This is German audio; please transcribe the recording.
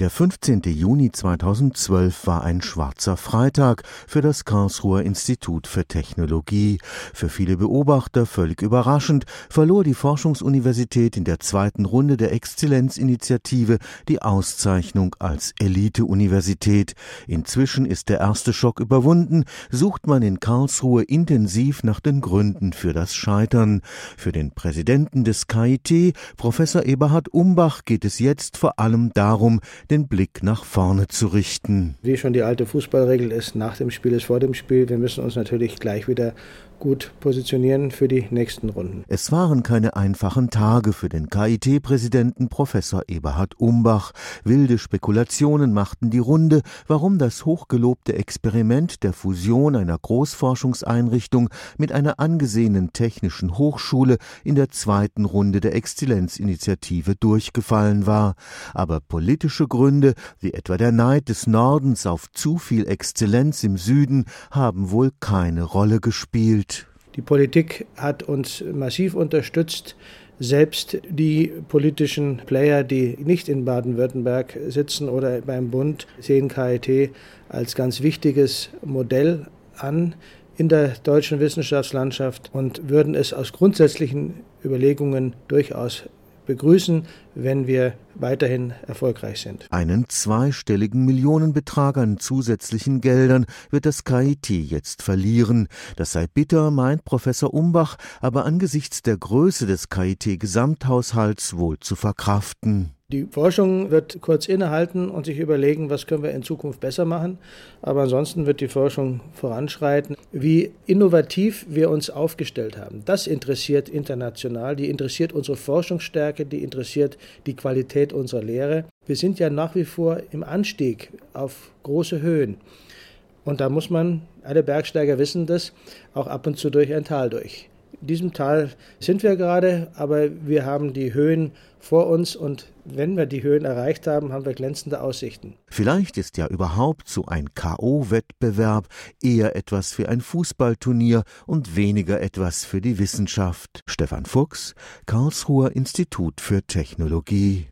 Der 15. Juni 2012 war ein schwarzer Freitag für das Karlsruher Institut für Technologie. Für viele Beobachter völlig überraschend verlor die Forschungsuniversität in der zweiten Runde der Exzellenzinitiative die Auszeichnung als Elite-Universität. Inzwischen ist der erste Schock überwunden, sucht man in Karlsruhe intensiv nach den Gründen für das Scheitern. Für den Präsidenten des KIT, Professor Eberhard Umbach, geht es jetzt vor allem darum, den Blick nach vorne zu richten. Wie schon die alte Fußballregel ist, nach dem Spiel ist vor dem Spiel. Wir müssen uns natürlich gleich wieder gut positionieren für die nächsten Runden. Es waren keine einfachen Tage für den KIT-Präsidenten Professor Eberhard Umbach. Wilde Spekulationen machten die Runde, warum das hochgelobte Experiment der Fusion einer Großforschungseinrichtung mit einer angesehenen technischen Hochschule in der zweiten Runde der Exzellenzinitiative durchgefallen war. Aber politische Gründe, wie etwa der Neid des Nordens auf zu viel Exzellenz im Süden, haben wohl keine Rolle gespielt. Die Politik hat uns massiv unterstützt. Selbst die politischen Player, die nicht in Baden-Württemberg sitzen oder beim Bund, sehen KIT als ganz wichtiges Modell an in der deutschen Wissenschaftslandschaft und würden es aus grundsätzlichen Überlegungen durchaus begrüßen, wenn wir weiterhin erfolgreich sind. Einen zweistelligen Millionenbetrag an zusätzlichen Geldern wird das KIT jetzt verlieren. Das sei bitter, meint Professor Umbach, aber angesichts der Größe des KIT-Gesamthaushalts wohl zu verkraften. Die Forschung wird kurz innehalten und sich überlegen, was können wir in Zukunft besser machen. Aber ansonsten wird die Forschung voranschreiten. Wie innovativ wir uns aufgestellt haben, das interessiert international. Die interessiert unsere Forschungsstärke, die interessiert die Qualität unserer Lehre. Wir sind ja nach wie vor im Anstieg auf große Höhen. Und da muss man, alle Bergsteiger wissen das, auch ab und zu durch ein Tal durch. In diesem Tal sind wir gerade, aber wir haben die Höhen vor uns und wenn wir die Höhen erreicht haben, haben wir glänzende Aussichten. Vielleicht ist ja überhaupt so ein KO-Wettbewerb eher etwas für ein Fußballturnier und weniger etwas für die Wissenschaft. Stefan Fuchs, Karlsruher Institut für Technologie.